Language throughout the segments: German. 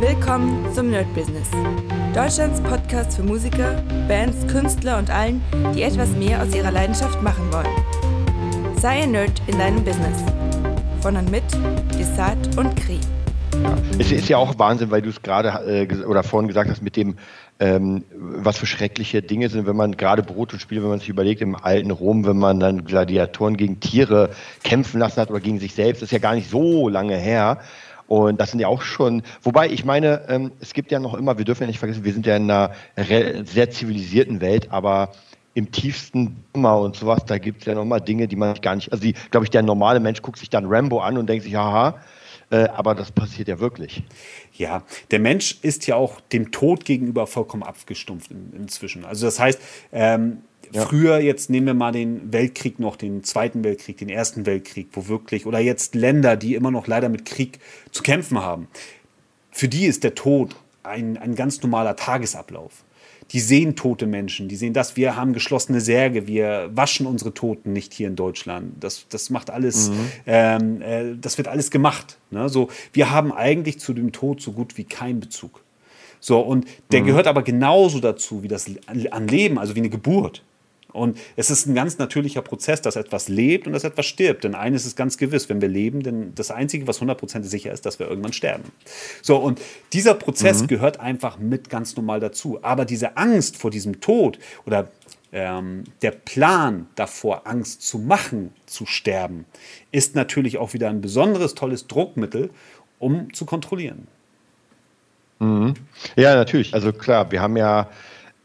Willkommen zum Nerd Business. Deutschlands Podcast für Musiker, Bands, Künstler und allen, die etwas mehr aus ihrer Leidenschaft machen wollen. Sei ein Nerd in deinem Business. Von und mit Desart und Kri. Ja. Es ist ja auch Wahnsinn, weil du es gerade äh, oder vorhin gesagt hast mit dem, ähm, was für schreckliche Dinge sind, wenn man gerade Brot und Spiele, wenn man sich überlegt, im alten Rom, wenn man dann Gladiatoren gegen Tiere kämpfen lassen hat oder gegen sich selbst, das ist ja gar nicht so lange her. Und das sind ja auch schon, wobei ich meine, ähm, es gibt ja noch immer, wir dürfen ja nicht vergessen, wir sind ja in einer sehr zivilisierten Welt, aber im tiefsten Dummer und sowas, da gibt es ja noch mal Dinge, die man gar nicht, also glaube ich, der normale Mensch guckt sich dann Rambo an und denkt sich, haha, äh, aber das passiert ja wirklich. Ja, der Mensch ist ja auch dem Tod gegenüber vollkommen abgestumpft in, inzwischen. Also das heißt, ähm, ja. Früher, jetzt nehmen wir mal den Weltkrieg noch, den Zweiten Weltkrieg, den Ersten Weltkrieg, wo wirklich, oder jetzt Länder, die immer noch leider mit Krieg zu kämpfen haben. Für die ist der Tod ein, ein ganz normaler Tagesablauf. Die sehen tote Menschen, die sehen das, wir haben geschlossene Särge, wir waschen unsere Toten nicht hier in Deutschland. Das, das macht alles, mhm. ähm, äh, das wird alles gemacht. Ne? So, wir haben eigentlich zu dem Tod so gut wie keinen Bezug. So, und der mhm. gehört aber genauso dazu wie das an Leben, also wie eine Geburt. Und es ist ein ganz natürlicher Prozess, dass etwas lebt und dass etwas stirbt. Denn eines ist ganz gewiss, wenn wir leben, denn das Einzige, was 100% sicher ist, dass wir irgendwann sterben. So, und dieser Prozess mhm. gehört einfach mit ganz normal dazu. Aber diese Angst vor diesem Tod oder ähm, der Plan davor, Angst zu machen, zu sterben, ist natürlich auch wieder ein besonderes, tolles Druckmittel, um zu kontrollieren. Mhm. Ja, natürlich. Also klar, wir haben ja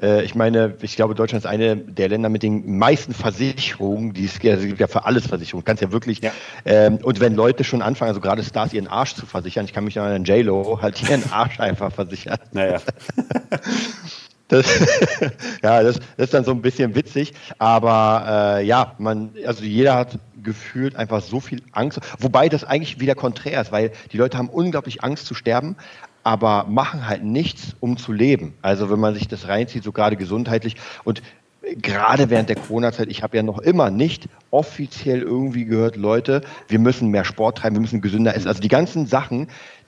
ich meine, ich glaube, Deutschland ist eine der Länder mit den meisten Versicherungen, die es, also es gibt ja für alles Versicherungen. Kannst ja wirklich. Ja. Ähm, und wenn Leute schon anfangen, also gerade Stars ihren Arsch zu versichern, ich kann mich an J-Lo halt ihren Arsch einfach versichern. Naja. Das, ja, das, das, ist dann so ein bisschen witzig, aber äh, ja, man, also jeder hat gefühlt einfach so viel Angst, wobei das eigentlich wieder konträr ist, weil die Leute haben unglaublich Angst zu sterben, aber machen halt nichts, um zu leben. Also wenn man sich das reinzieht, so gerade gesundheitlich und gerade während der Corona-Zeit, ich habe ja noch immer nicht offiziell irgendwie gehört, Leute, wir müssen mehr Sport treiben, wir müssen gesünder essen. Also die ganzen Sachen,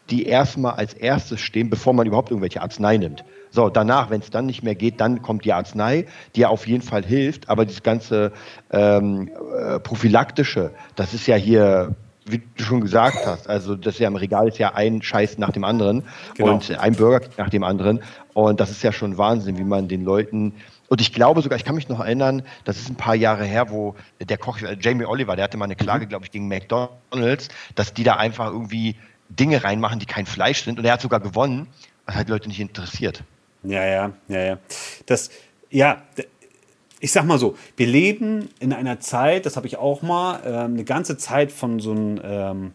die erstmal als erstes stehen, bevor man überhaupt irgendwelche Arznei nimmt. So, danach, wenn es dann nicht mehr geht, dann kommt die Arznei, die ja auf jeden Fall hilft, aber das ganze ähm, äh, prophylaktische, das ist ja hier wie du schon gesagt hast, also das ist ja im Regal ist ja ein Scheiß nach dem anderen genau. und ein Burger nach dem anderen. Und das ist ja schon Wahnsinn, wie man den Leuten. Und ich glaube sogar, ich kann mich noch erinnern, das ist ein paar Jahre her, wo der Koch, äh, Jamie Oliver, der hatte mal eine Klage, mhm. glaube ich, gegen McDonalds, dass die da einfach irgendwie Dinge reinmachen, die kein Fleisch sind. Und er hat sogar gewonnen, was halt Leute nicht interessiert. Ja, ja, ja, ja. Das, ja, ich sag mal so, wir leben in einer Zeit, das habe ich auch mal, äh, eine ganze Zeit von so einem, ähm,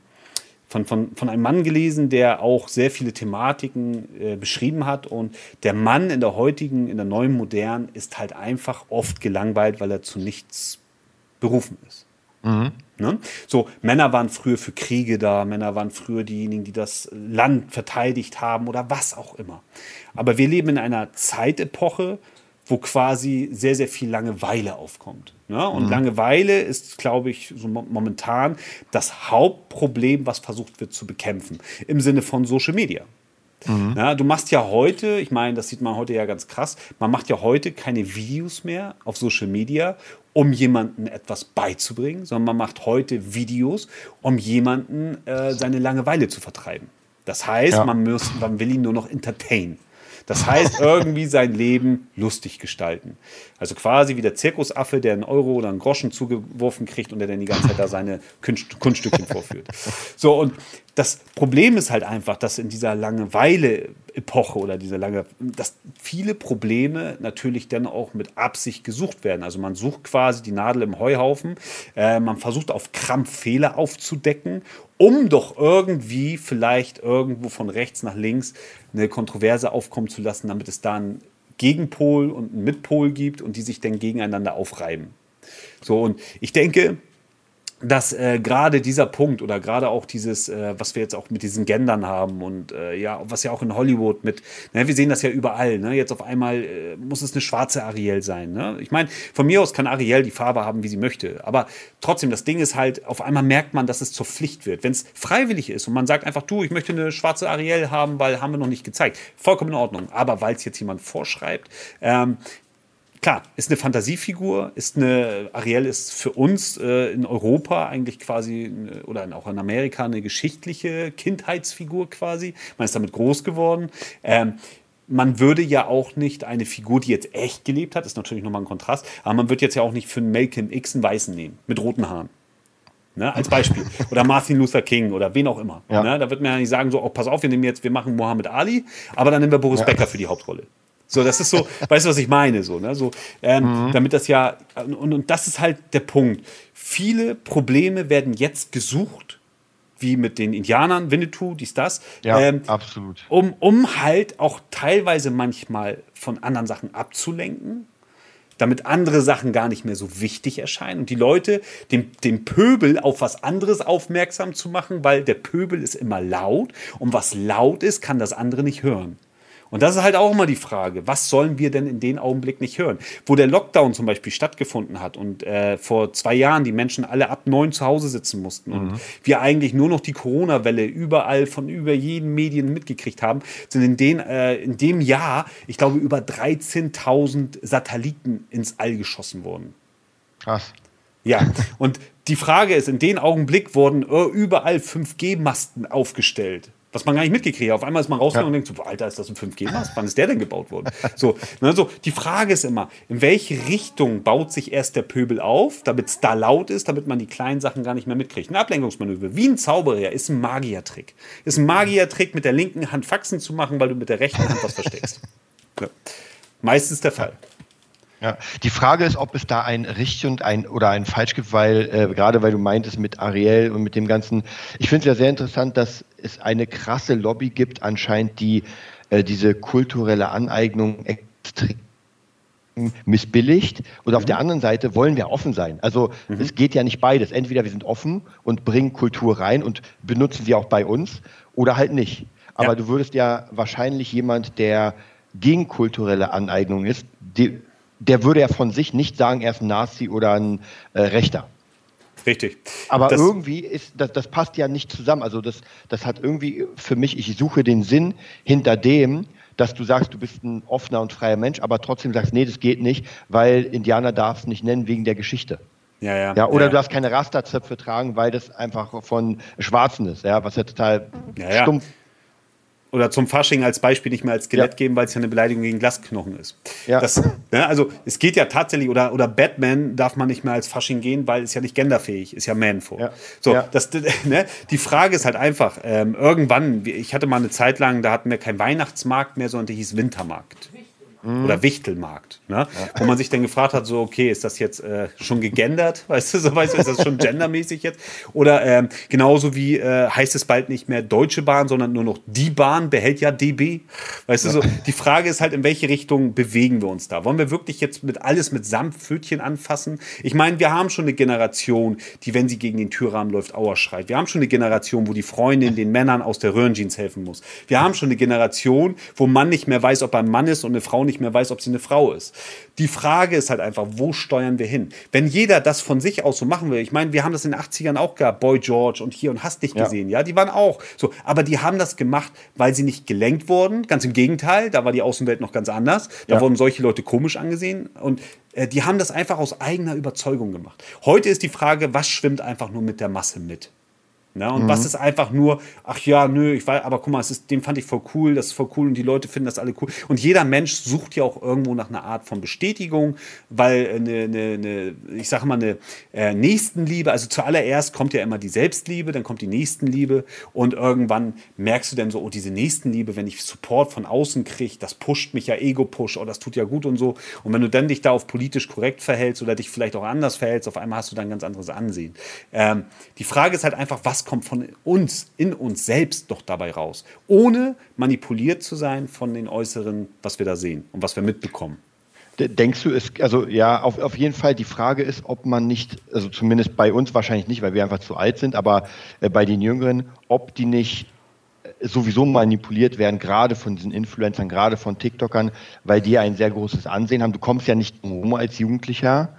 von, von, von einem Mann gelesen, der auch sehr viele Thematiken äh, beschrieben hat. Und der Mann in der heutigen, in der neuen Modern ist halt einfach oft gelangweilt, weil er zu nichts berufen ist. Mhm. Ne? So, Männer waren früher für Kriege da, Männer waren früher diejenigen, die das Land verteidigt haben oder was auch immer. Aber wir leben in einer Zeitepoche, wo quasi sehr, sehr viel Langeweile aufkommt. Ne? Und mhm. Langeweile ist, glaube ich, so momentan das Hauptproblem, was versucht wird zu bekämpfen, im Sinne von Social Media. Mhm. Ja, du machst ja heute, ich meine, das sieht man heute ja ganz krass, man macht ja heute keine Videos mehr auf Social Media, um jemandem etwas beizubringen, sondern man macht heute Videos, um jemanden äh, seine Langeweile zu vertreiben. Das heißt, ja. man, muss, man will ihn nur noch entertainen. Das heißt, irgendwie sein Leben lustig gestalten. Also quasi wie der Zirkusaffe, der einen Euro oder einen Groschen zugeworfen kriegt und der dann die ganze Zeit da seine Kunst Kunststückchen vorführt. So, und das Problem ist halt einfach, dass in dieser Langeweile-Epoche oder dieser lange, dass viele Probleme natürlich dann auch mit Absicht gesucht werden. Also man sucht quasi die Nadel im Heuhaufen, äh, man versucht auf Krampf Fehler aufzudecken, um doch irgendwie vielleicht irgendwo von rechts nach links eine Kontroverse aufkommen zu lassen, damit es da einen Gegenpol und einen Mitpol gibt und die sich dann gegeneinander aufreiben. So, und ich denke, dass äh, gerade dieser Punkt oder gerade auch dieses, äh, was wir jetzt auch mit diesen Gendern haben und äh, ja, was ja auch in Hollywood mit, ne, wir sehen das ja überall, ne? Jetzt auf einmal äh, muss es eine schwarze Ariel sein. Ne? Ich meine, von mir aus kann Ariel die Farbe haben, wie sie möchte. Aber trotzdem, das Ding ist halt, auf einmal merkt man, dass es zur Pflicht wird. Wenn es freiwillig ist und man sagt einfach, du, ich möchte eine schwarze Ariel haben, weil haben wir noch nicht gezeigt. Vollkommen in Ordnung. Aber weil es jetzt jemand vorschreibt, ähm, klar, ist eine Fantasiefigur, ist eine, Ariel ist für uns äh, in Europa eigentlich quasi eine, oder auch in Amerika eine geschichtliche Kindheitsfigur quasi. Man ist damit groß geworden. Ähm, man würde ja auch nicht eine Figur, die jetzt echt gelebt hat, ist natürlich nochmal ein Kontrast, aber man wird jetzt ja auch nicht für einen Malcolm X einen Weißen nehmen, mit roten Haaren. Ne, als Beispiel. Oder Martin Luther King oder wen auch immer. Ja. Ne, da wird man ja nicht sagen, so, oh, pass auf, wir nehmen jetzt, wir machen Mohammed Ali, aber dann nehmen wir Boris ja. Becker für die Hauptrolle. So, das ist so, weißt du, was ich meine? So, ne? so, ähm, mhm. Damit das ja, und, und das ist halt der Punkt. Viele Probleme werden jetzt gesucht, wie mit den Indianern, Winnetou, dies, das. Ja, ähm, absolut. Um, um halt auch teilweise manchmal von anderen Sachen abzulenken, damit andere Sachen gar nicht mehr so wichtig erscheinen und die Leute, dem, dem Pöbel auf was anderes aufmerksam zu machen, weil der Pöbel ist immer laut und was laut ist, kann das andere nicht hören. Und das ist halt auch immer die Frage, was sollen wir denn in dem Augenblick nicht hören? Wo der Lockdown zum Beispiel stattgefunden hat und äh, vor zwei Jahren die Menschen alle ab neun zu Hause sitzen mussten mhm. und wir eigentlich nur noch die Corona-Welle überall von über jeden Medien mitgekriegt haben, sind in, den, äh, in dem Jahr, ich glaube, über 13.000 Satelliten ins All geschossen worden. Krass. Ja, und die Frage ist, in dem Augenblick wurden äh, überall 5G-Masten aufgestellt was man gar nicht mitgekriegt hat. Auf einmal ist man rausgegangen ja. und denkt so, Alter, ist das ein 5G-Mast? Wann ist der denn gebaut worden? So, ne, so, die Frage ist immer, in welche Richtung baut sich erst der Pöbel auf, damit es da laut ist, damit man die kleinen Sachen gar nicht mehr mitkriegt. Ein Ablenkungsmanöver, wie ein Zauberer, ist ein Magiertrick. Ist ein Magiertrick, mit der linken Hand Faxen zu machen, weil du mit der rechten Hand was versteckst. Ja. Meistens der Fall. Ja, die Frage ist, ob es da ein richtig und ein oder ein falsch gibt, weil äh, gerade weil du meintest mit Ariel und mit dem ganzen, ich finde es ja sehr interessant, dass es eine krasse Lobby gibt anscheinend, die äh, diese kulturelle Aneignung extrem missbilligt und auf mhm. der anderen Seite wollen wir offen sein. Also mhm. es geht ja nicht beides. Entweder wir sind offen und bringen Kultur rein und benutzen sie auch bei uns oder halt nicht. Aber ja. du würdest ja wahrscheinlich jemand, der gegen kulturelle Aneignung ist, die, der würde ja von sich nicht sagen, er ist ein Nazi oder ein äh, Rechter. Richtig. Aber das irgendwie ist das, das passt ja nicht zusammen. Also das, das hat irgendwie für mich, ich suche den Sinn hinter dem, dass du sagst, du bist ein offener und freier Mensch, aber trotzdem sagst, nee, das geht nicht, weil Indianer darfst nicht nennen wegen der Geschichte. Ja, ja. ja oder ja. du darfst keine Rasterzöpfe tragen, weil das einfach von Schwarzen ist, ja, was ja total ja, stumpf oder zum Fasching als Beispiel nicht mehr als Skelett ja. geben, weil es ja eine Beleidigung gegen Glasknochen ist. Ja. Das, ne, also es geht ja tatsächlich, oder, oder Batman darf man nicht mehr als Fasching gehen, weil es ja nicht genderfähig ist, ja Man vor. Ja. So, ja. Das, ne, die Frage ist halt einfach, ähm, irgendwann, ich hatte mal eine Zeit lang, da hatten wir keinen Weihnachtsmarkt mehr, sondern der hieß Wintermarkt mhm. oder Wichtelmarkt. Ne? Ja. Wo man sich dann gefragt hat, so, okay, ist das jetzt äh, schon gegendert? Weißt du, so, weißt du, ist das schon gendermäßig jetzt? Oder ähm, genauso wie äh, heißt es bald nicht mehr Deutsche Bahn, sondern nur noch die Bahn, behält ja DB. Weißt ja. du, so, die Frage ist halt, in welche Richtung bewegen wir uns da? Wollen wir wirklich jetzt mit alles mit Samtpfötchen anfassen? Ich meine, wir haben schon eine Generation, die, wenn sie gegen den Türrahmen läuft, Auer schreit. Wir haben schon eine Generation, wo die Freundin den Männern aus der Röhrenjeans helfen muss. Wir haben schon eine Generation, wo man nicht mehr weiß, ob er ein Mann ist und eine Frau nicht mehr weiß, ob sie eine Frau ist. Die Frage ist halt einfach, wo steuern wir hin? Wenn jeder das von sich aus so machen will, ich meine, wir haben das in den 80ern auch gehabt, Boy George und hier und hast dich ja. gesehen, ja, die waren auch so, aber die haben das gemacht, weil sie nicht gelenkt wurden, ganz im Gegenteil, da war die Außenwelt noch ganz anders, da ja. wurden solche Leute komisch angesehen und äh, die haben das einfach aus eigener Überzeugung gemacht. Heute ist die Frage, was schwimmt einfach nur mit der Masse mit? Ne? Und mhm. was ist einfach nur, ach ja, nö, ich weiß, aber guck mal, ist, den fand ich voll cool, das ist voll cool und die Leute finden das alle cool. Und jeder Mensch sucht ja auch irgendwo nach einer Art von Bestätigung, weil eine, eine, eine ich sage mal, eine äh, Nächstenliebe, also zuallererst kommt ja immer die Selbstliebe, dann kommt die Nächstenliebe und irgendwann merkst du dann so, oh, diese Nächstenliebe, wenn ich Support von außen kriege, das pusht mich ja, Ego-Push, oh, das tut ja gut und so. Und wenn du dann dich da auf politisch korrekt verhältst oder dich vielleicht auch anders verhältst, auf einmal hast du dann ein ganz anderes Ansehen. Ähm, die Frage ist halt einfach, was kommt von uns, in uns selbst doch dabei raus, ohne manipuliert zu sein von den Äußeren, was wir da sehen und was wir mitbekommen. Denkst du, es, also ja, auf, auf jeden Fall, die Frage ist, ob man nicht, also zumindest bei uns wahrscheinlich nicht, weil wir einfach zu alt sind, aber äh, bei den Jüngeren, ob die nicht äh, sowieso manipuliert werden, gerade von diesen Influencern, gerade von TikTokern, weil die ein sehr großes Ansehen haben. Du kommst ja nicht um als Jugendlicher,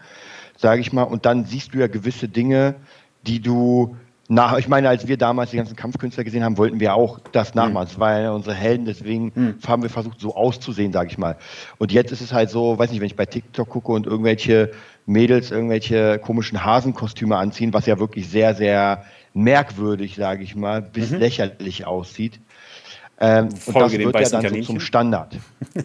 sage ich mal, und dann siehst du ja gewisse Dinge, die du nach, ich meine, als wir damals die ganzen Kampfkünstler gesehen haben, wollten wir auch das nachmachen. Das waren ja unsere Helden, deswegen mhm. haben wir versucht, so auszusehen, sage ich mal. Und jetzt ist es halt so, weiß nicht, wenn ich bei TikTok gucke und irgendwelche Mädels irgendwelche komischen Hasenkostüme anziehen, was ja wirklich sehr, sehr merkwürdig, sage ich mal, bis mhm. lächerlich aussieht. Ähm, Folge und das wird ja dann Kaninchen. so zum Standard.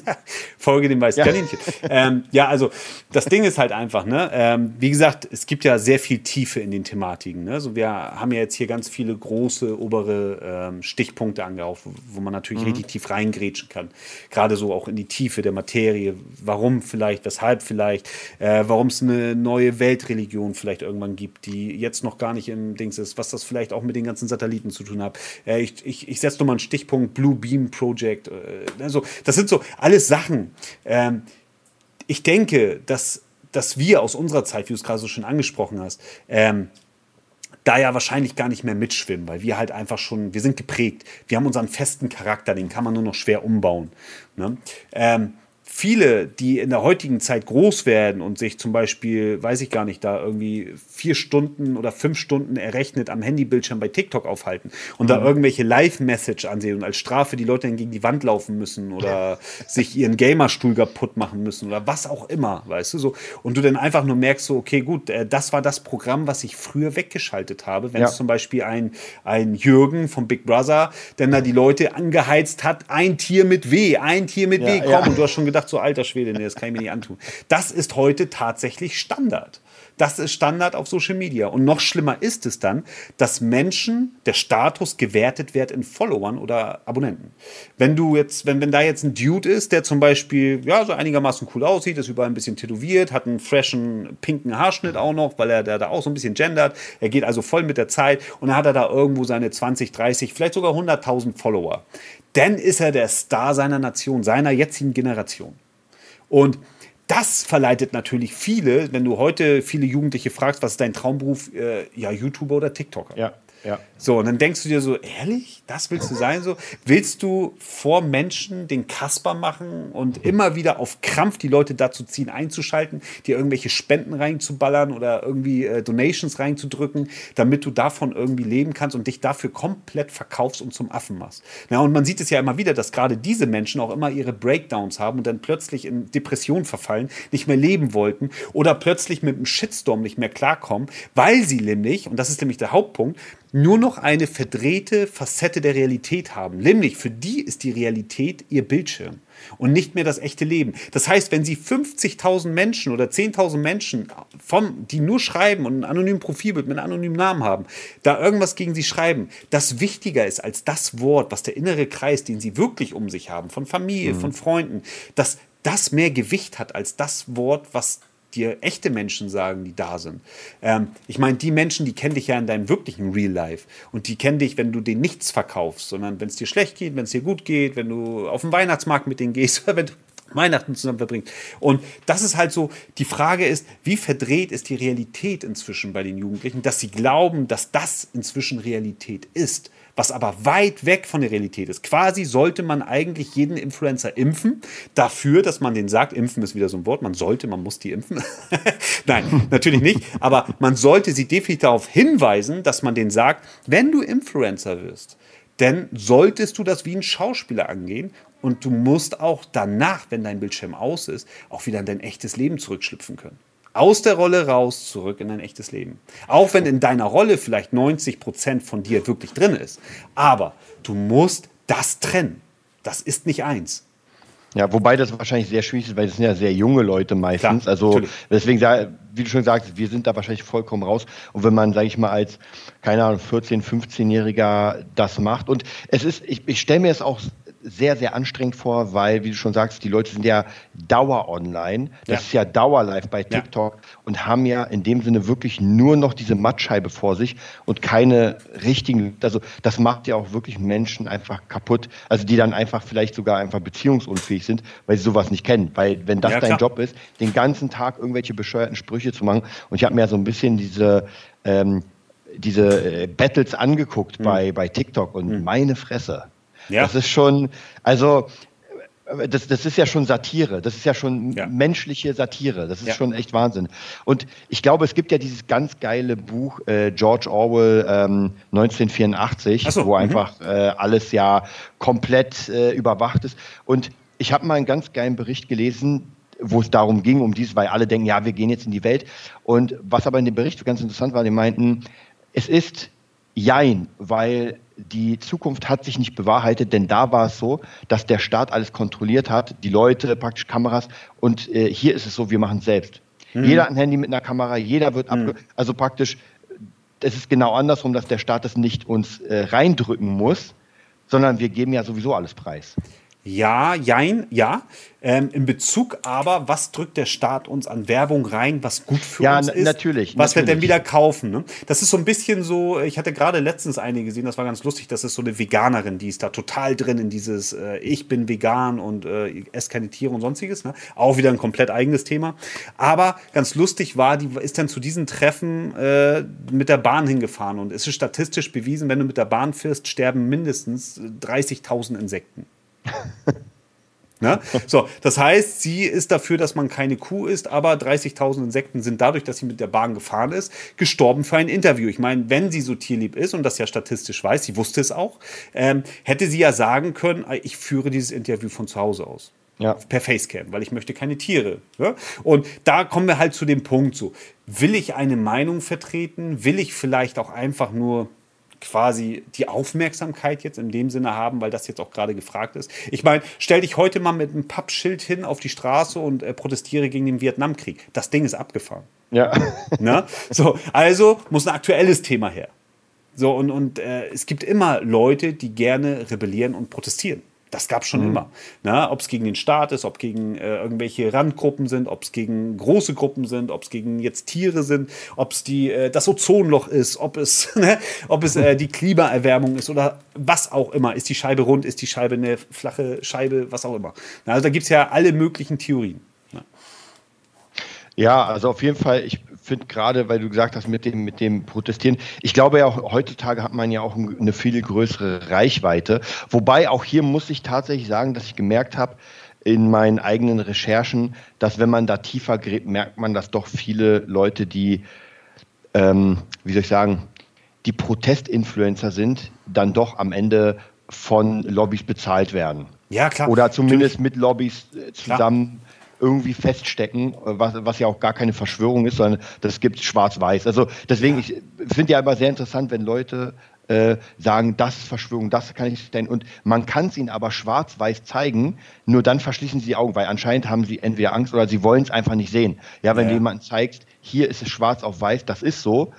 Folge dem weißen ja. Kaninchen. ähm, ja, also das Ding ist halt einfach, ne? Ähm, wie gesagt, es gibt ja sehr viel Tiefe in den Thematiken. Ne? Also wir haben ja jetzt hier ganz viele große, obere ähm, Stichpunkte angehaucht, wo, wo man natürlich mhm. richtig tief reingrätschen kann. Gerade so auch in die Tiefe der Materie. Warum vielleicht, weshalb vielleicht, äh, warum es eine neue Weltreligion vielleicht irgendwann gibt, die jetzt noch gar nicht im Dings ist, was das vielleicht auch mit den ganzen Satelliten zu tun hat. Äh, ich ich, ich setze nur mal einen Stichpunkt Blue Beam Project. Also, das sind so alles Sachen. Ähm, ich denke, dass, dass wir aus unserer Zeit, wie du es gerade so schön angesprochen hast, ähm, da ja wahrscheinlich gar nicht mehr mitschwimmen, weil wir halt einfach schon, wir sind geprägt. Wir haben unseren festen Charakter, den kann man nur noch schwer umbauen. Ne? Ähm, viele, die in der heutigen Zeit groß werden und sich zum Beispiel, weiß ich gar nicht, da irgendwie vier Stunden oder fünf Stunden errechnet am Handybildschirm bei TikTok aufhalten und mhm. da irgendwelche Live-Message ansehen und als Strafe die Leute dann gegen die Wand laufen müssen oder sich ihren Gamerstuhl kaputt machen müssen oder was auch immer, weißt du so. Und du dann einfach nur merkst, so, okay, gut, äh, das war das Programm, was ich früher weggeschaltet habe, wenn ja. es zum Beispiel ein, ein Jürgen vom Big Brother, denn da die Leute angeheizt hat, ein Tier mit W, ein Tier mit ja, W, komm, ja. und du hast schon gedacht, gedacht, so alter Schwede, nee, das kann ich mir nicht antun. Das ist heute tatsächlich Standard. Das ist Standard auf Social Media. Und noch schlimmer ist es dann, dass Menschen, der Status gewertet wird in Followern oder Abonnenten. Wenn du jetzt, wenn, wenn da jetzt ein Dude ist, der zum Beispiel, ja, so einigermaßen cool aussieht, ist überall ein bisschen tätowiert, hat einen freshen, pinken Haarschnitt auch noch, weil er da, da auch so ein bisschen gendert. Er geht also voll mit der Zeit und dann hat er da irgendwo seine 20, 30, vielleicht sogar 100.000 Follower dann ist er der Star seiner Nation, seiner jetzigen Generation. Und das verleitet natürlich viele, wenn du heute viele Jugendliche fragst, was ist dein Traumberuf? Äh, ja, YouTuber oder TikToker. Ja. Ja. So, und dann denkst du dir so, ehrlich, das willst du sein? So, willst du vor Menschen den Kasper machen und immer wieder auf Krampf die Leute dazu ziehen, einzuschalten, dir irgendwelche Spenden reinzuballern oder irgendwie äh, Donations reinzudrücken, damit du davon irgendwie leben kannst und dich dafür komplett verkaufst und zum Affen machst? Ja, und man sieht es ja immer wieder, dass gerade diese Menschen auch immer ihre Breakdowns haben und dann plötzlich in Depression verfallen, nicht mehr leben wollten oder plötzlich mit einem Shitstorm nicht mehr klarkommen, weil sie nämlich, und das ist nämlich der Hauptpunkt, nur noch eine verdrehte Facette der Realität haben. Nämlich für die ist die Realität ihr Bildschirm und nicht mehr das echte Leben. Das heißt, wenn Sie 50.000 Menschen oder 10.000 Menschen, vom, die nur schreiben und ein anonymes Profilbild mit einem anonymen Namen haben, da irgendwas gegen Sie schreiben, das wichtiger ist als das Wort, was der innere Kreis, den Sie wirklich um sich haben, von Familie, mhm. von Freunden, dass das mehr Gewicht hat als das Wort, was dir echte Menschen sagen, die da sind. Ähm, ich meine, die Menschen, die kennen dich ja in deinem wirklichen Real Life. Und die kennen dich, wenn du denen nichts verkaufst, sondern wenn es dir schlecht geht, wenn es dir gut geht, wenn du auf den Weihnachtsmarkt mit denen gehst oder wenn du Weihnachten zusammen verbringst. Und das ist halt so, die Frage ist, wie verdreht ist die Realität inzwischen bei den Jugendlichen, dass sie glauben, dass das inzwischen Realität ist was aber weit weg von der Realität ist. Quasi sollte man eigentlich jeden Influencer impfen, dafür, dass man den sagt, impfen ist wieder so ein Wort, man sollte, man muss die impfen. Nein, natürlich nicht, aber man sollte sie definitiv darauf hinweisen, dass man den sagt, wenn du Influencer wirst, dann solltest du das wie ein Schauspieler angehen und du musst auch danach, wenn dein Bildschirm aus ist, auch wieder in dein echtes Leben zurückschlüpfen können aus der Rolle raus, zurück in dein echtes Leben. Auch wenn in deiner Rolle vielleicht 90 Prozent von dir wirklich drin ist. Aber du musst das trennen. Das ist nicht eins. Ja, wobei das wahrscheinlich sehr schwierig ist, weil das sind ja sehr junge Leute meistens. Klar, also natürlich. deswegen, wie du schon sagst, wir sind da wahrscheinlich vollkommen raus. Und wenn man, sage ich mal, als, keine Ahnung, 14-, 15-Jähriger das macht. Und es ist, ich, ich stelle mir es auch sehr, sehr anstrengend vor, weil, wie du schon sagst, die Leute sind ja Dauer online. Das ja. ist ja Dauer live bei TikTok ja. und haben ja in dem Sinne wirklich nur noch diese Mattscheibe vor sich und keine richtigen, also das macht ja auch wirklich Menschen einfach kaputt, also die dann einfach vielleicht sogar einfach beziehungsunfähig sind, weil sie sowas nicht kennen. Weil wenn das ja, dein Job ist, den ganzen Tag irgendwelche bescheuerten Sprüche zu machen und ich habe mir so ein bisschen diese ähm, diese äh, Battles angeguckt mhm. bei, bei TikTok und mhm. meine Fresse. Ja. Das ist schon, also äh, das, das ist ja schon Satire, das ist ja schon ja. menschliche Satire, das ist ja. schon echt Wahnsinn. Und ich glaube, es gibt ja dieses ganz geile Buch äh, George Orwell ähm, 1984, so, wo mhm. einfach äh, alles ja komplett äh, überwacht ist. Und ich habe mal einen ganz geilen Bericht gelesen, wo es darum ging, um dies, weil alle denken, ja, wir gehen jetzt in die Welt. Und was aber in dem Bericht ganz interessant war, die meinten, es ist Jein, weil die Zukunft hat sich nicht bewahrheitet, denn da war es so, dass der Staat alles kontrolliert hat, die Leute, praktisch Kameras. Und äh, hier ist es so, wir machen es selbst. Mhm. Jeder hat ein Handy mit einer Kamera, jeder wird mhm. also praktisch, es ist genau andersrum, dass der Staat es nicht uns äh, reindrücken muss, sondern wir geben ja sowieso alles preis. Ja, jein, ja. Ähm, in Bezug aber, was drückt der Staat uns an Werbung rein, was gut für ja, uns ist? natürlich. Was natürlich. wir denn wieder kaufen. Ne? Das ist so ein bisschen so, ich hatte gerade letztens eine gesehen, das war ganz lustig, das ist so eine Veganerin, die ist da total drin in dieses äh, Ich bin vegan und äh, esse keine Tiere und sonstiges. Ne? Auch wieder ein komplett eigenes Thema. Aber ganz lustig war, die ist dann zu diesen Treffen äh, mit der Bahn hingefahren und es ist statistisch bewiesen, wenn du mit der Bahn fährst, sterben mindestens 30.000 Insekten. Ne? So, das heißt, sie ist dafür, dass man keine Kuh ist, aber 30.000 Insekten sind dadurch, dass sie mit der Bahn gefahren ist, gestorben für ein Interview. Ich meine, wenn sie so tierlieb ist und das ja statistisch weiß, sie wusste es auch, ähm, hätte sie ja sagen können, ich führe dieses Interview von zu Hause aus. Ja. Per Facecam, weil ich möchte keine Tiere. Ja? Und da kommen wir halt zu dem Punkt so. Will ich eine Meinung vertreten? Will ich vielleicht auch einfach nur quasi die Aufmerksamkeit jetzt in dem Sinne haben, weil das jetzt auch gerade gefragt ist. Ich meine, stell dich heute mal mit einem Pappschild hin auf die Straße und äh, protestiere gegen den Vietnamkrieg. Das Ding ist abgefahren. Ja. Na? So, also muss ein aktuelles Thema her. So, und, und äh, es gibt immer Leute, die gerne rebellieren und protestieren. Das gab es schon mhm. immer. Ob es gegen den Staat ist, ob gegen äh, irgendwelche Randgruppen sind, ob es gegen große Gruppen sind, ob es gegen jetzt Tiere sind, ob es äh, das Ozonloch ist, ob es, ne, ob es äh, die Klimaerwärmung ist oder was auch immer. Ist die Scheibe rund, ist die Scheibe eine flache Scheibe, was auch immer. Also da gibt es ja alle möglichen Theorien. Ja, also auf jeden Fall, ich finde gerade, weil du gesagt hast, mit dem, mit dem Protestieren, ich glaube ja auch heutzutage hat man ja auch eine viel größere Reichweite. Wobei auch hier muss ich tatsächlich sagen, dass ich gemerkt habe, in meinen eigenen Recherchen, dass wenn man da tiefer gräbt, merkt man, dass doch viele Leute, die, ähm, wie soll ich sagen, die Protestinfluencer sind, dann doch am Ende von Lobbys bezahlt werden. Ja, klar. Oder zumindest mit Lobbys äh, zusammen irgendwie feststecken, was, was ja auch gar keine Verschwörung ist, sondern das gibt schwarz-weiß. Also deswegen, ich finde ja immer sehr interessant, wenn Leute äh, sagen, das ist Verschwörung, das kann ich nicht stellen. Und man kann es ihnen aber schwarz-weiß zeigen, nur dann verschließen sie die Augen, weil anscheinend haben sie entweder Angst oder sie wollen es einfach nicht sehen. Ja, wenn ja. jemand zeigt, hier ist es schwarz auf weiß, das ist so,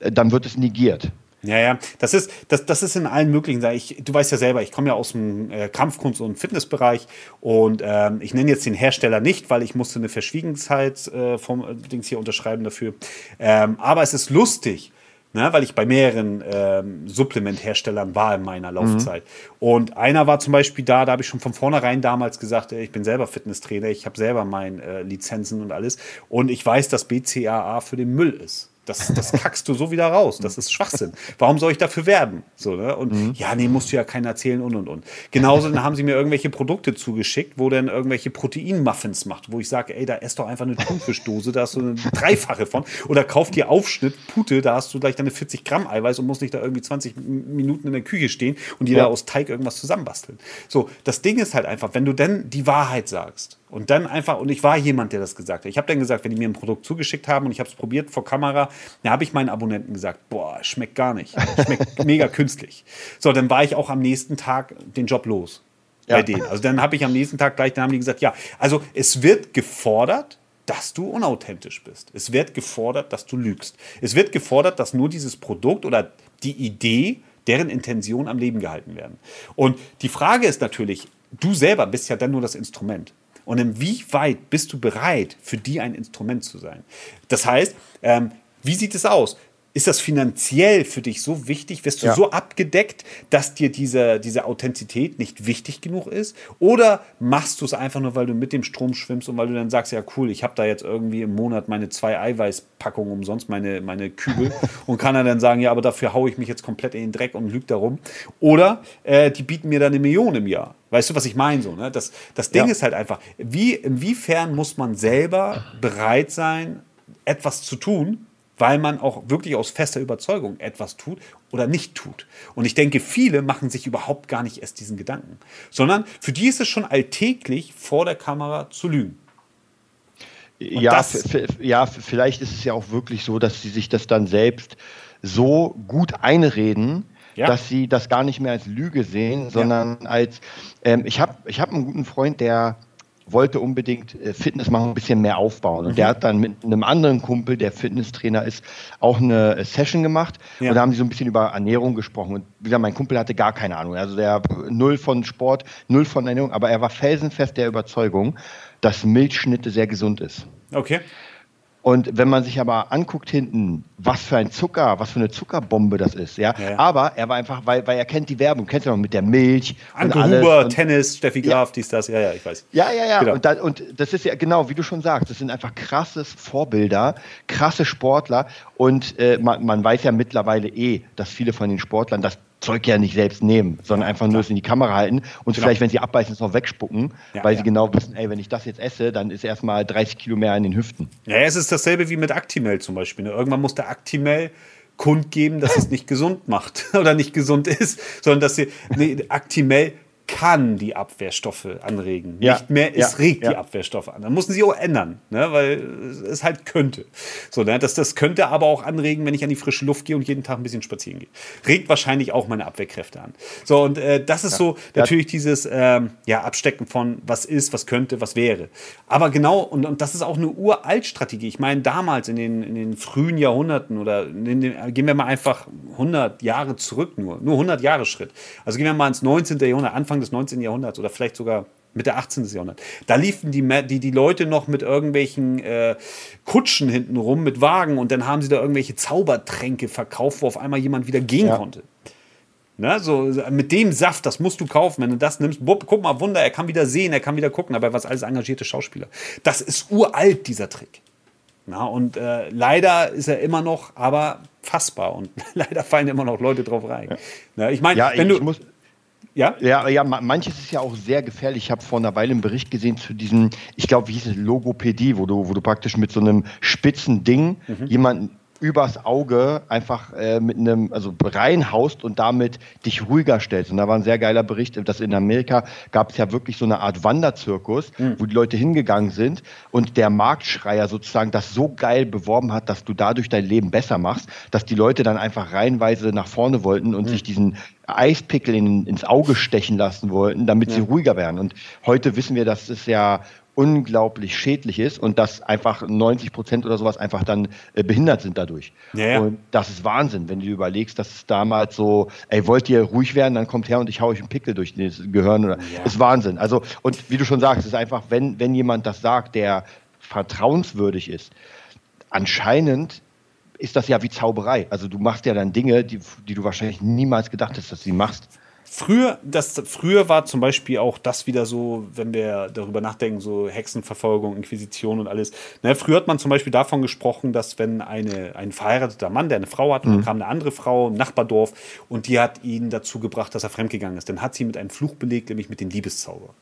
äh, dann wird es negiert. Ja, ja, das ist, das, das ist in allen möglichen Ich, du weißt ja selber, ich komme ja aus dem äh, Kampfkunst- und Fitnessbereich und ähm, ich nenne jetzt den Hersteller nicht, weil ich musste eine Verschwiegenheit äh, vom äh, Dings hier unterschreiben dafür. Ähm, aber es ist lustig, ne, weil ich bei mehreren ähm, Supplementherstellern war in meiner mhm. Laufzeit. Mhm. Und einer war zum Beispiel da, da habe ich schon von vornherein damals gesagt, ich bin selber Fitnesstrainer, ich habe selber meine äh, Lizenzen und alles und ich weiß, dass BCAA für den Müll ist. Das, das kackst du so wieder raus. Das ist Schwachsinn. Warum soll ich dafür werben? So, ne? Und mhm. ja, nee, musst du ja keinen erzählen und und und. Genauso dann haben sie mir irgendwelche Produkte zugeschickt, wo dann irgendwelche Protein-Muffins macht, wo ich sage, ey, da ist doch einfach eine Thunfischdose, da hast du eine Dreifache von. Oder kauf dir Aufschnitt, Pute, da hast du gleich deine 40 Gramm Eiweiß und musst nicht da irgendwie 20 Minuten in der Küche stehen und dir ja. da aus Teig irgendwas zusammenbasteln. So, das Ding ist halt einfach, wenn du dann die Wahrheit sagst, und dann einfach, und ich war jemand, der das gesagt hat. Ich habe dann gesagt, wenn die mir ein Produkt zugeschickt haben und ich habe es probiert vor Kamera, dann habe ich meinen Abonnenten gesagt, boah, schmeckt gar nicht. Schmeckt mega künstlich. So, dann war ich auch am nächsten Tag den Job los. Ja. Bei denen. Also dann habe ich am nächsten Tag gleich, dann haben die gesagt, ja, also es wird gefordert, dass du unauthentisch bist. Es wird gefordert, dass du lügst. Es wird gefordert, dass nur dieses Produkt oder die Idee deren Intention am Leben gehalten werden. Und die Frage ist natürlich, du selber bist ja dann nur das Instrument. Und inwieweit bist du bereit, für die ein Instrument zu sein? Das heißt, ähm, wie sieht es aus? Ist das finanziell für dich so wichtig? Wirst du ja. so abgedeckt, dass dir diese, diese Authentizität nicht wichtig genug ist? Oder machst du es einfach nur, weil du mit dem Strom schwimmst und weil du dann sagst, ja cool, ich habe da jetzt irgendwie im Monat meine zwei Eiweißpackungen umsonst, meine, meine Kübel und kann dann sagen, ja, aber dafür haue ich mich jetzt komplett in den Dreck und lüge darum. Oder äh, die bieten mir dann eine Million im Jahr. Weißt du, was ich meine? So, ne? das, das Ding ja. ist halt einfach, wie, inwiefern muss man selber bereit sein, etwas zu tun, weil man auch wirklich aus fester Überzeugung etwas tut oder nicht tut. Und ich denke, viele machen sich überhaupt gar nicht erst diesen Gedanken, sondern für die ist es schon alltäglich, vor der Kamera zu lügen. ja, ja, vielleicht ist es ja auch wirklich so, dass sie sich das dann selbst so gut einreden, ja. dass sie das gar nicht mehr als Lüge sehen, sondern ja. als, ähm, ich habe ich hab einen guten Freund, der wollte unbedingt äh, Fitness machen, ein bisschen mehr aufbauen. Und mhm. der hat dann mit einem anderen Kumpel, der Fitnesstrainer ist, auch eine äh, Session gemacht. Ja. Und da haben sie so ein bisschen über Ernährung gesprochen. Und wie gesagt, mein Kumpel hatte gar keine Ahnung. Also der null von Sport, null von Ernährung, aber er war felsenfest der Überzeugung, dass Milchschnitte sehr gesund ist. Okay. Und wenn man sich aber anguckt hinten, was für ein Zucker, was für eine Zuckerbombe das ist, ja. ja, ja. Aber er war einfach, weil, weil er kennt die Werbung, kennt ja noch mit der Milch. Anke und Huber, und, Tennis, Steffi Graf, ja. dies, das, ja, ja, ich weiß. Ja, ja, ja. Genau. Und, da, und das ist ja genau, wie du schon sagst, das sind einfach krasses Vorbilder, krasse Sportler. Und äh, man, man weiß ja mittlerweile eh, dass viele von den Sportlern das Zeug ja nicht selbst nehmen, sondern einfach nur es in die Kamera halten und genau. vielleicht, wenn sie abbeißen, es noch wegspucken, ja, weil ja. sie genau wissen, ey, wenn ich das jetzt esse, dann ist erstmal 30 Kilo mehr in den Hüften. Ja, es ist dasselbe wie mit Actimel zum Beispiel. Ne? Irgendwann muss der Actimel kundgeben, dass es nicht gesund macht oder nicht gesund ist, sondern dass sie nee, Actimel kann die Abwehrstoffe anregen. Ja, nicht mehr, es ja, regt ja. die Abwehrstoffe an. Dann mussten sie auch ändern, ne, weil es halt könnte. So, ne, das, das könnte aber auch anregen, wenn ich an die frische Luft gehe und jeden Tag ein bisschen spazieren gehe. Regt wahrscheinlich auch meine Abwehrkräfte an. So, und äh, das ist so natürlich dieses ähm, ja, Abstecken von was ist, was könnte, was wäre. Aber genau, und, und das ist auch eine uralt Strategie. Ich meine, damals in den, in den frühen Jahrhunderten oder den, gehen wir mal einfach 100 Jahre zurück nur, nur 100 Jahre Schritt. Also gehen wir mal ins 19. Jahrhundert, Anfang des 19. Jahrhunderts oder vielleicht sogar Mitte 18. Jahrhundert. Da liefen die, die, die Leute noch mit irgendwelchen äh, Kutschen hinten rum, mit Wagen und dann haben sie da irgendwelche Zaubertränke verkauft, wo auf einmal jemand wieder gehen ja. konnte. Ne, so, mit dem Saft, das musst du kaufen. Wenn du das nimmst, bupp, guck mal, Wunder, er kann wieder sehen, er kann wieder gucken, aber was alles engagierte Schauspieler. Das ist uralt, dieser Trick. Na, und äh, leider ist er immer noch, aber fassbar und leider fallen immer noch Leute drauf rein. Ja. Na, ich meine, ja, wenn ich, du. Muss, ja? Ja, ja manches ist ja auch sehr gefährlich. Ich habe vor einer Weile einen Bericht gesehen zu diesem, ich glaube, wie hieß es, Logopädie, wo du, wo du praktisch mit so einem spitzen Ding mhm. jemanden übers Auge einfach äh, mit einem, also reinhaust und damit dich ruhiger stellst. Und da war ein sehr geiler Bericht, dass in Amerika gab es ja wirklich so eine Art Wanderzirkus, mhm. wo die Leute hingegangen sind und der Marktschreier sozusagen das so geil beworben hat, dass du dadurch dein Leben besser machst, dass die Leute dann einfach reihenweise nach vorne wollten und mhm. sich diesen Eispickel in, ins Auge stechen lassen wollten, damit ja. sie ruhiger werden. Und heute wissen wir, dass es ja unglaublich schädlich ist und dass einfach 90 Prozent oder sowas einfach dann äh, behindert sind dadurch. Ja, ja. Und das ist Wahnsinn, wenn du überlegst, dass es damals so, ey, wollt ihr ruhig werden, dann kommt her und ich hau euch einen Pickel durch das Gehirn oder ja. ist Wahnsinn. Also und wie du schon sagst, es ist einfach, wenn wenn jemand das sagt, der vertrauenswürdig ist, anscheinend ist das ja wie Zauberei. Also du machst ja dann Dinge, die, die du wahrscheinlich niemals gedacht hast, dass du sie machst. Früher, das, früher war zum Beispiel auch das wieder so, wenn wir darüber nachdenken, so Hexenverfolgung, Inquisition und alles. Ne, früher hat man zum Beispiel davon gesprochen, dass wenn eine, ein verheirateter Mann, der eine Frau hat, und mhm. dann kam eine andere Frau im Nachbardorf und die hat ihn dazu gebracht, dass er fremdgegangen ist, dann hat sie mit einem Fluch belegt, nämlich mit dem Liebeszauber.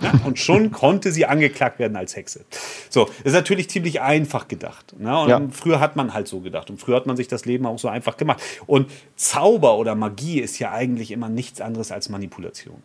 Ja, und schon konnte sie angeklagt werden als Hexe. So, das ist natürlich ziemlich einfach gedacht. Ne? Und ja. früher hat man halt so gedacht. Und früher hat man sich das Leben auch so einfach gemacht. Und Zauber oder Magie ist ja eigentlich immer nichts anderes als Manipulation.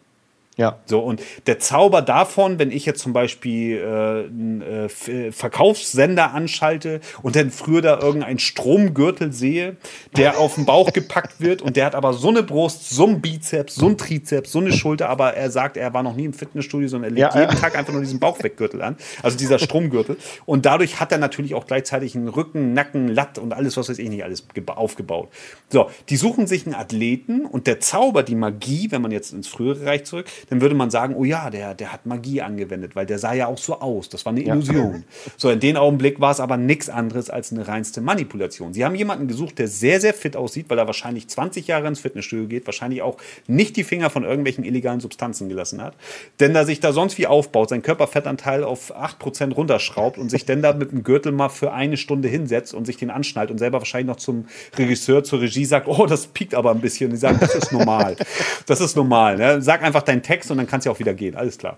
Ja. So, und der Zauber davon, wenn ich jetzt zum Beispiel äh, einen äh, äh, Verkaufssender anschalte und dann früher da irgendeinen Stromgürtel sehe, der auf den Bauch gepackt wird und der hat aber so eine Brust, so ein Bizeps, so ein Trizeps, so eine Schulter, aber er sagt, er war noch nie im Fitnessstudio, sondern er legt ja, jeden ja. Tag einfach nur diesen Bauchweggürtel an, also dieser Stromgürtel. Und dadurch hat er natürlich auch gleichzeitig einen Rücken, Nacken, Latt und alles, was weiß ich nicht, alles aufgebaut. So, die suchen sich einen Athleten und der Zauber, die Magie, wenn man jetzt ins frühere Reich zurück, dann würde man sagen, oh ja, der, der hat Magie angewendet, weil der sah ja auch so aus. Das war eine Illusion. Ja. So, in dem Augenblick war es aber nichts anderes als eine reinste Manipulation. Sie haben jemanden gesucht, der sehr, sehr fit aussieht, weil er wahrscheinlich 20 Jahre ins Fitnessstudio geht, wahrscheinlich auch nicht die Finger von irgendwelchen illegalen Substanzen gelassen hat, denn da sich da sonst wie aufbaut, sein Körperfettanteil auf 8% runterschraubt und sich dann da mit dem Gürtel mal für eine Stunde hinsetzt und sich den anschnallt und selber wahrscheinlich noch zum Regisseur, zur Regie sagt, oh, das piekt aber ein bisschen. Und die sagen, das ist normal. Das ist normal. Ne? Sag einfach deinen Text und dann kann es ja auch wieder gehen. Alles klar.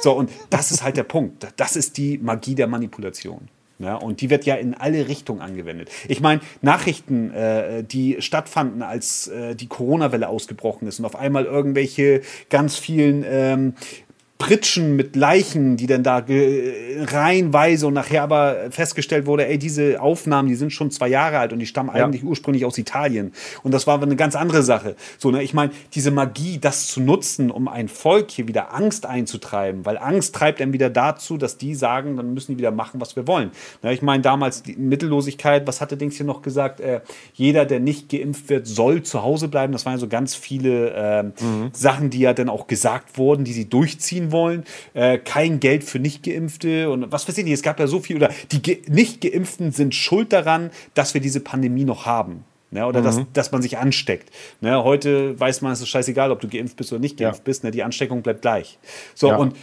So, und das ist halt der Punkt. Das ist die Magie der Manipulation. Ja, und die wird ja in alle Richtungen angewendet. Ich meine, Nachrichten, äh, die stattfanden, als äh, die Corona-Welle ausgebrochen ist und auf einmal irgendwelche ganz vielen ähm, Pritschen mit Leichen, die dann da reihenweise und nachher aber festgestellt wurde, ey, diese Aufnahmen, die sind schon zwei Jahre alt und die stammen ja. eigentlich ursprünglich aus Italien. Und das war eine ganz andere Sache. So, ne, ich meine, diese Magie, das zu nutzen, um ein Volk hier wieder Angst einzutreiben, weil Angst treibt dann wieder dazu, dass die sagen, dann müssen die wieder machen, was wir wollen. Ne, ich meine, damals die Mittellosigkeit, was hatte Dings hier noch gesagt? Äh, jeder, der nicht geimpft wird, soll zu Hause bleiben. Das waren ja so ganz viele äh, mhm. Sachen, die ja dann auch gesagt wurden, die sie durchziehen wollen, äh, kein Geld für Nicht-Geimpfte und was weiß ich nicht. Es gab ja so viel, oder die Nicht-Geimpften sind schuld daran, dass wir diese Pandemie noch haben. Ne, oder mhm. dass, dass man sich ansteckt. Ne, heute weiß man, es ist scheißegal, ob du geimpft bist oder nicht geimpft ja. bist. Ne, die Ansteckung bleibt gleich. So, ja. und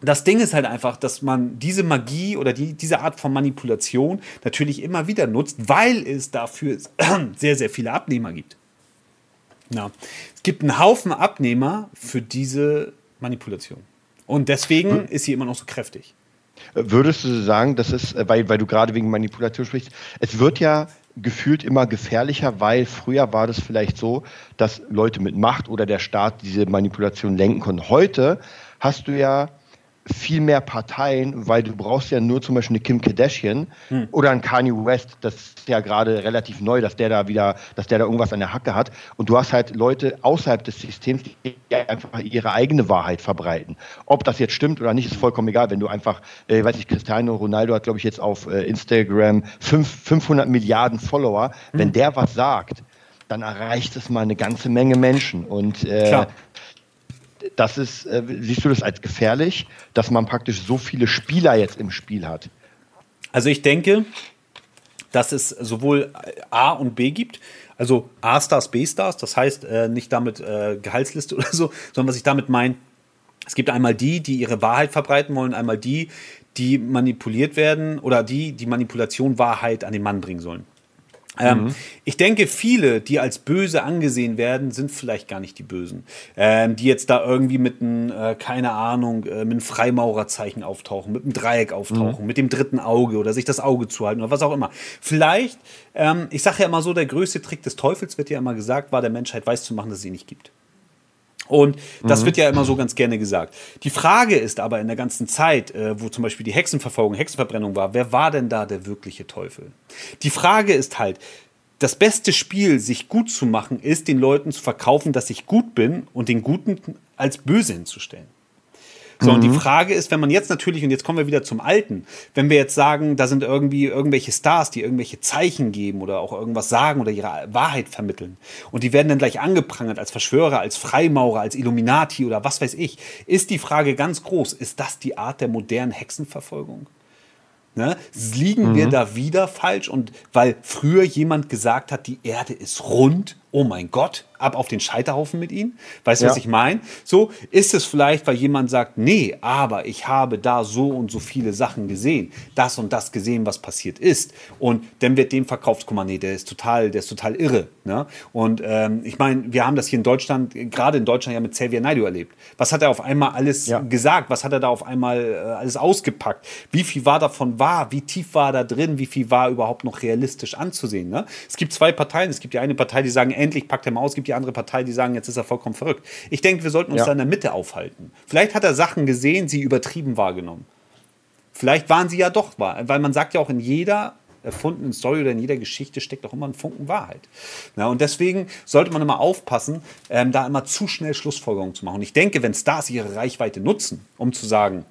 das Ding ist halt einfach, dass man diese Magie oder die, diese Art von Manipulation natürlich immer wieder nutzt, weil es dafür sehr, sehr viele Abnehmer gibt. Ja. Es gibt einen Haufen Abnehmer für diese Manipulation. Und deswegen hm. ist sie immer noch so kräftig. Würdest du sagen, das ist, äh, weil, weil du gerade wegen Manipulation sprichst, es wird ja gefühlt immer gefährlicher, weil früher war das vielleicht so, dass Leute mit Macht oder der Staat diese Manipulation lenken konnten. Heute hast du ja viel mehr Parteien, weil du brauchst ja nur zum Beispiel eine Kim Kardashian hm. oder ein Kanye West, das ist ja gerade relativ neu, dass der da wieder, dass der da irgendwas an der Hacke hat. Und du hast halt Leute außerhalb des Systems, die einfach ihre eigene Wahrheit verbreiten. Ob das jetzt stimmt oder nicht, ist vollkommen egal. Wenn du einfach, äh, weiß ich, Cristiano Ronaldo hat, glaube ich, jetzt auf äh, Instagram 5, 500 Milliarden Follower. Hm. Wenn der was sagt, dann erreicht es mal eine ganze Menge Menschen. Und äh, das ist, äh, siehst du das als gefährlich, dass man praktisch so viele Spieler jetzt im Spiel hat? Also ich denke, dass es sowohl A und B gibt. Also A-Stars, B-Stars, das heißt äh, nicht damit äh, Gehaltsliste oder so, sondern was ich damit meine, es gibt einmal die, die ihre Wahrheit verbreiten wollen, einmal die, die manipuliert werden oder die, die Manipulation Wahrheit an den Mann bringen sollen. Ähm, mhm. Ich denke, viele, die als böse angesehen werden, sind vielleicht gar nicht die Bösen. Ähm, die jetzt da irgendwie mit einem, äh, keine Ahnung, äh, mit einem Freimaurerzeichen auftauchen, mit einem Dreieck auftauchen, mhm. mit dem dritten Auge oder sich das Auge zuhalten oder was auch immer. Vielleicht, ähm, ich sage ja immer so, der größte Trick des Teufels wird ja immer gesagt, war der Menschheit weiß zu machen, dass es sie nicht gibt. Und das mhm. wird ja immer so ganz gerne gesagt. Die Frage ist aber in der ganzen Zeit, äh, wo zum Beispiel die Hexenverfolgung, Hexenverbrennung war, wer war denn da der wirkliche Teufel? Die Frage ist halt, das beste Spiel, sich gut zu machen, ist, den Leuten zu verkaufen, dass ich gut bin und den Guten als böse hinzustellen. So, mhm. und die mhm. Frage ist, wenn man jetzt natürlich, und jetzt kommen wir wieder zum Alten, wenn wir jetzt sagen, da sind irgendwie irgendwelche Stars, die irgendwelche Zeichen geben oder auch irgendwas sagen oder ihre Wahrheit vermitteln, und die werden dann gleich angeprangert als Verschwörer, als Freimaurer, als Illuminati oder was weiß ich, ist die Frage ganz groß, ist das die Art der modernen Hexenverfolgung? Ne? Liegen mhm. wir da wieder falsch? Und weil früher jemand gesagt hat, die Erde ist rund, oh mein Gott, ab auf den Scheiterhaufen mit ihnen. Weißt du, ja. was ich meine? So ist es vielleicht, weil jemand sagt, nee, aber ich habe da so und so viele Sachen gesehen, das und das gesehen, was passiert ist. Und dann wird dem verkauft, guck mal, nee, der ist total, der ist total irre. Ne? Und ähm, ich meine, wir haben das hier in Deutschland, gerade in Deutschland ja mit Xavier Naidoo erlebt. Was hat er auf einmal alles ja. gesagt? Was hat er da auf einmal äh, alles ausgepackt? Wie viel war davon wahr? Wie tief war da drin? Wie viel war überhaupt noch realistisch anzusehen? Ne? Es gibt zwei Parteien. Es gibt die eine Partei, die sagen, endlich packt er mal aus. Es gibt die die andere Partei, die sagen, jetzt ist er vollkommen verrückt. Ich denke, wir sollten uns Ja. da in der Mitte aufhalten. Vielleicht hat er Sachen gesehen, sie übertrieben wahrgenommen. Vielleicht waren sie ja doch wahr, weil man sagt ja auch in jeder erfundenen Story oder in jeder Geschichte steckt auch immer ein Funken Wahrheit. Na, und deswegen sollte man immer aufpassen, ähm, da immer zu schnell Schlussfolgerungen zu machen. Und ich denke, wenn Stars ihre Reichweite nutzen, um zu sagen,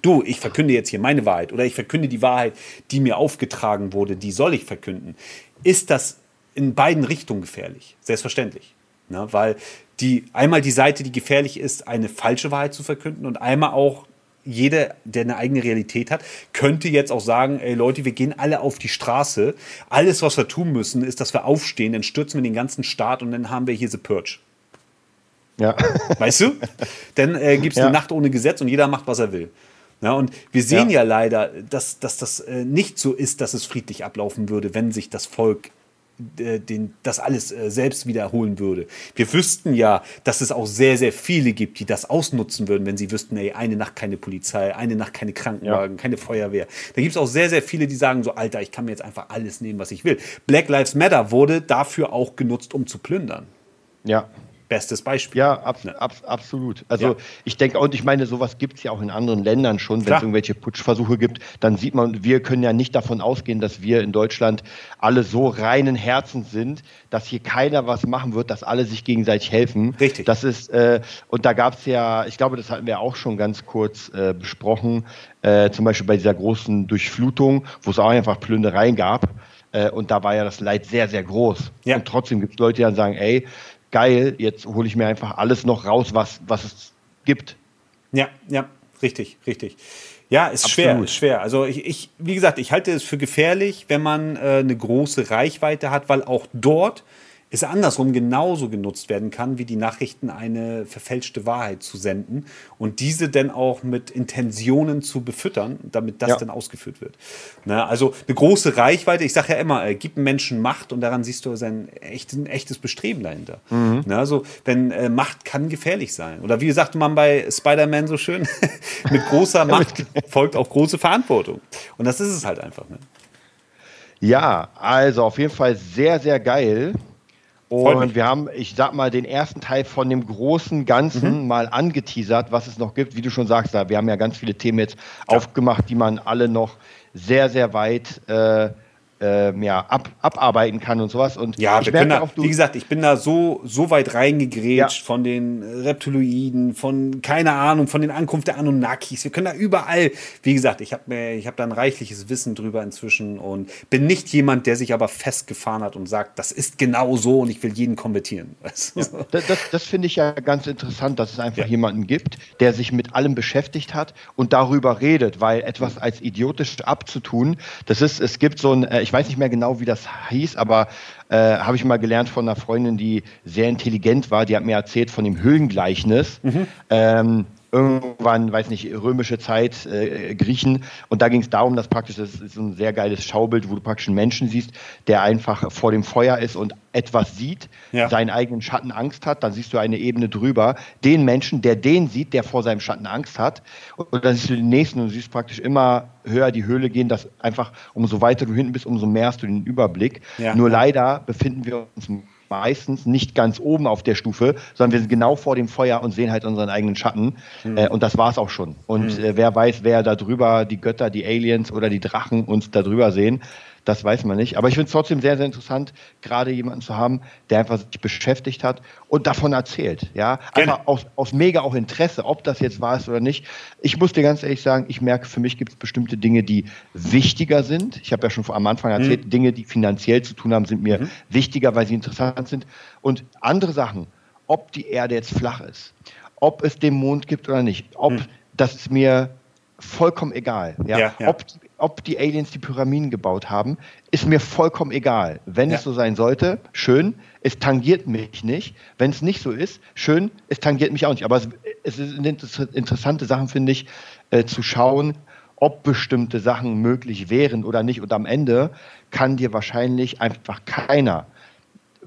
du, ich verkünde jetzt hier meine Wahrheit oder ich verkünde die Wahrheit, die mir aufgetragen wurde, die soll ich verkünden, ist das in beiden Richtungen gefährlich. Selbstverständlich. Ne? Weil die, einmal die Seite, die gefährlich ist, eine falsche Wahrheit zu verkünden und einmal auch jeder, der eine eigene Realität hat, könnte jetzt auch sagen, ey Leute, wir gehen alle auf die Straße. Alles, was wir tun müssen, ist, dass wir aufstehen, dann stürzen wir den ganzen Staat und dann haben wir hier The Purge. Ja. Weißt du? Dann äh, gibt es Ja. eine Nacht ohne Gesetz und jeder macht, was er will. Ja, und wir sehen ja, Ja. leider, dass, dass das äh, nicht so ist, dass es friedlich ablaufen würde, wenn sich das Volk den, das alles äh, selbst wiederholen würde. Wir wüssten ja, dass es auch sehr, sehr viele gibt, die das ausnutzen würden, wenn sie wüssten, ey, eine Nacht keine Polizei, eine Nacht keine Krankenwagen, keine Feuerwehr. Da gibt es auch sehr, sehr viele, die sagen so, Alter, ich kann mir jetzt einfach alles nehmen, was ich will. Black Lives Matter wurde dafür auch genutzt, um zu plündern. Ja. Bestes Beispiel. Ja, ab, Ne? ab, absolut. Also Ja. ich denke, und ich meine, sowas gibt es ja auch in anderen Ländern schon, wenn es irgendwelche Putschversuche gibt, dann sieht man, wir können ja nicht davon ausgehen, dass wir in Deutschland alle so reinen Herzens sind, dass hier keiner was machen wird, dass alle sich gegenseitig helfen. Richtig. Das ist, äh, und da gab es ja, ich glaube, das hatten wir auch schon ganz kurz äh, besprochen, äh, zum Beispiel bei dieser großen Durchflutung, wo es auch einfach Plündereien gab. Äh, und da war ja das Leid sehr, sehr groß. Ja. Und trotzdem gibt es Leute, die dann sagen, ey, geil, jetzt hole ich mir einfach alles noch raus, was, was es gibt. Ja, ja, richtig, richtig. Ja, ist schwer, Absolut. ist schwer. Also ich, ich, wie gesagt, ich halte es für gefährlich, wenn man äh, eine große Reichweite hat, weil auch dort es andersrum genauso genutzt werden kann, wie die Nachrichten eine verfälschte Wahrheit zu senden und diese dann auch mit Intentionen zu befüttern, damit das Ja. dann ausgeführt wird. Na, also eine große Reichweite, ich sage ja immer, äh, gib Menschen Macht und daran siehst du sein echt, ein echtes Bestreben dahinter. Na, also wenn äh, Macht kann gefährlich sein. Oder wie sagte man bei Spider-Man so schön, mit großer Macht folgt auch große Verantwortung. Und das ist es halt einfach. Ne? Ja, also auf jeden Fall sehr, sehr geil. Und wir haben, ich sag mal, den ersten Teil von dem großen Ganzen mal angeteasert, was es noch gibt. Wie du schon sagst, wir haben ja ganz viele Themen jetzt aufgemacht, die man alle noch sehr, sehr weit äh, ähm, ja, ab, abarbeiten kann und sowas. Und Ja, ich wir können da, auch, wie gesagt, ich bin da so, so weit reingegrätscht Ja. von den Reptiloiden, von, keine Ahnung, von den Ankunft der Anunnakis. Wir können da überall, wie gesagt, ich habe mir, ich habe da ein reichliches Wissen drüber inzwischen und bin nicht jemand, der sich aber festgefahren hat und sagt, das ist genau so und ich will jeden konvertieren. Du? Das, das, das finde ich ja ganz interessant, dass es einfach Ja. jemanden gibt, der sich mit allem beschäftigt hat und darüber redet, weil etwas als idiotisch abzutun, das ist, es gibt so ein, äh, ich weiß nicht mehr genau, wie das hieß, aber äh, habe ich mal gelernt von einer Freundin, die sehr intelligent war, die hat mir erzählt von dem Höhlengleichnis. Ähm, irgendwann, weiß nicht, römische Zeit, äh, Griechen. Und da ging es darum, dass praktisch, das ist so ein sehr geiles Schaubild, wo du praktisch einen Menschen siehst, der einfach vor dem Feuer ist und etwas sieht, Ja. seinen eigenen Schatten Angst hat. Dann siehst du eine Ebene drüber, den Menschen, der den sieht, der vor seinem Schatten Angst hat. Und dann siehst du den nächsten und siehst praktisch immer höher die Höhle gehen, dass einfach, umso weiter du hinten bist, umso mehr hast du den Überblick. Ja. Nur leider befinden wir uns meistens nicht ganz oben auf der Stufe, sondern wir sind genau vor dem Feuer und sehen halt unseren eigenen Schatten. Äh, und das war es auch schon. Und äh, wer weiß, wer da drüber, die Götter, die Aliens oder die Drachen uns da drüber sehen, das weiß man nicht. Aber ich finde es trotzdem sehr, sehr interessant, gerade jemanden zu haben, der einfach sich beschäftigt hat und davon erzählt. Ja, Gerne. einfach aus, aus mega auch Interesse, ob das jetzt wahr ist oder nicht. Ich muss dir ganz ehrlich sagen, ich merke, für mich gibt es bestimmte Dinge, die wichtiger sind. Ich habe ja schon am Anfang erzählt, Dinge, die finanziell zu tun haben, sind mir wichtiger, weil sie interessant sind. Und andere Sachen, ob die Erde jetzt flach ist, ob es den Mond gibt oder nicht, ob das ist mir vollkommen egal. Ja? Ja, ja. Ob, ob die Aliens die Pyramiden gebaut haben, ist mir vollkommen egal. Wenn Ja. es so sein sollte, schön, es tangiert mich nicht. Wenn es nicht so ist, schön, es tangiert mich auch nicht. Aber es, es sind inter- interessante Sachen, finde ich, äh, zu schauen, ob bestimmte Sachen möglich wären oder nicht. Und am Ende kann dir wahrscheinlich einfach keiner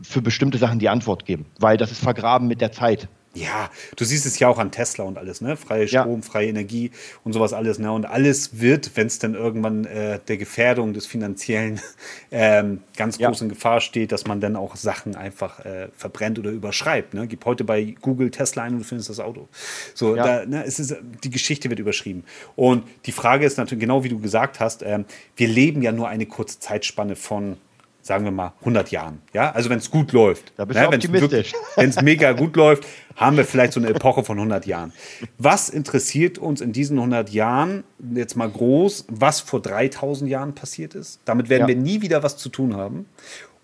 für bestimmte Sachen die Antwort geben, weil das ist vergraben mit der Zeit. Ja, du siehst es ja auch an Tesla und alles, ne? Freie Ja. Strom, freie Energie und sowas alles, ne? Und alles wird, wenn es dann irgendwann äh, der Gefährdung des Finanziellen ähm, ganz Ja. groß in Gefahr steht, dass man dann auch Sachen einfach äh, verbrennt oder überschreibt. Ne? Gib heute bei Google Tesla ein und du findest das Auto. So, Ja. da, ne, es ist, die Geschichte wird überschrieben. Und die Frage ist natürlich, genau wie du gesagt hast, ähm, wir leben ja nur eine kurze Zeitspanne von sagen wir mal 100 Jahren. Ja, also wenn es gut läuft. Da bist ne, du wenn's optimistisch. Wenn es mega gut läuft, haben wir vielleicht so eine Epoche von 100 Jahren. Was interessiert uns in diesen 100 Jahren, jetzt mal groß, was vor 3000 Jahren passiert ist? Damit werden Ja. wir nie wieder was zu tun haben.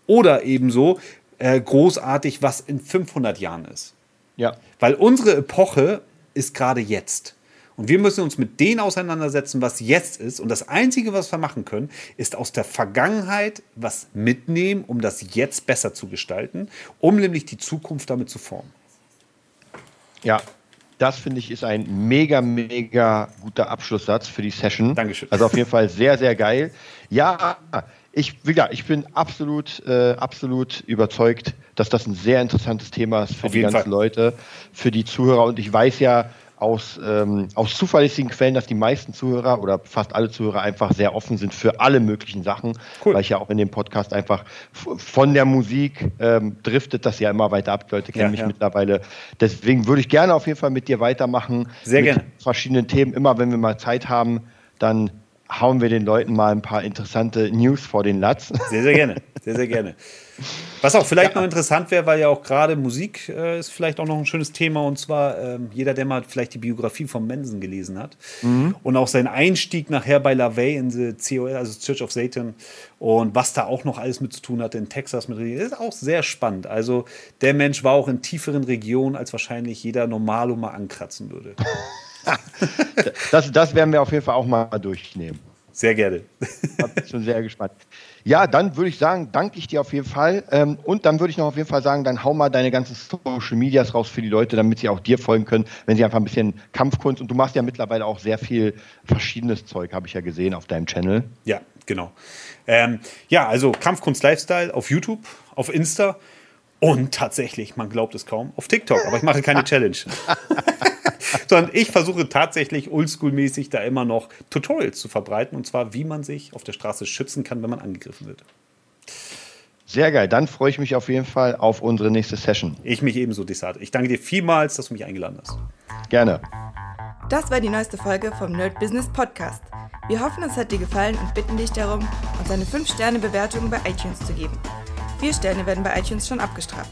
Oder ebenso äh, großartig, was in 500 Jahren ist. Ja. Weil unsere Epoche ist gerade jetzt. Und wir müssen uns mit denen auseinandersetzen, was jetzt ist. Und das Einzige, was wir machen können, ist aus der Vergangenheit was mitnehmen, um das jetzt besser zu gestalten, um nämlich die Zukunft damit zu formen. Ja, das finde ich ist ein mega, mega guter Abschlusssatz für die Session. Dankeschön. Also auf jeden Fall sehr, sehr geil. Ja, ich, wie gesagt, ich bin absolut, äh, absolut überzeugt, dass das ein sehr interessantes Thema ist für Auf die ganzen Fall. Leute, für die Zuhörer. Und ich weiß ja aus, ähm, aus zuverlässigen Quellen, dass die meisten Zuhörer oder fast alle Zuhörer einfach sehr offen sind für alle möglichen Sachen, Cool. weil ich ja auch in dem Podcast einfach von der Musik ähm, driftet das ja immer weiter ab. Die Leute kennen Ja, mich ja. mittlerweile. Deswegen würde ich gerne auf jeden Fall mit dir weitermachen. Sehr mit gerne. verschiedenen Themen. Immer wenn wir mal Zeit haben, dann hauen wir den Leuten mal ein paar interessante News vor den Latz. Sehr, sehr gerne. Sehr, sehr gerne. Was auch vielleicht noch interessant wäre, weil ja auch gerade Musik äh, ist vielleicht auch noch ein schönes Thema. Und zwar ähm, jeder, der mal vielleicht die Biografie von Mensen gelesen hat und auch seinen Einstieg nachher bei LaVey in the COL, also Church of Satan und was da auch noch alles mit zu tun hatte in Texas mit ist auch sehr spannend. Also der Mensch war auch in tieferen Regionen, als wahrscheinlich jeder Normalo mal ankratzen würde. Das, das werden wir auf jeden Fall auch mal durchnehmen. Sehr gerne. Ich schon sehr gespannt. Ja, dann würde ich sagen, danke ich dir auf jeden Fall. Ähm, und dann würde ich noch auf jeden Fall sagen, dann hau mal deine ganzen Social Medias raus für die Leute, damit sie auch dir folgen können, wenn sie einfach ein bisschen Kampfkunst und du machst ja mittlerweile auch sehr viel verschiedenes Zeug, habe ich ja gesehen auf deinem Channel. Ja, genau. Ähm, ja, also Kampfkunst Lifestyle auf YouTube, auf Insta und tatsächlich, man glaubt es kaum, auf TikTok. Aber ich mache keine Challenge. Sondern ich versuche tatsächlich oldschool-mäßig da immer noch Tutorials zu verbreiten. Und zwar, wie man sich auf der Straße schützen kann, wenn man angegriffen wird. Sehr geil. Dann freue ich mich auf jeden Fall auf unsere nächste Session. Ich mich ebenso, Desart. Ich danke dir vielmals, dass du mich eingeladen hast. Gerne. Das war die neueste Folge vom Nerd Business Podcast. Wir hoffen, es hat dir gefallen und bitten dich darum, uns eine 5-Sterne-Bewertung bei iTunes zu geben. 4 Sterne werden bei iTunes schon abgestraft.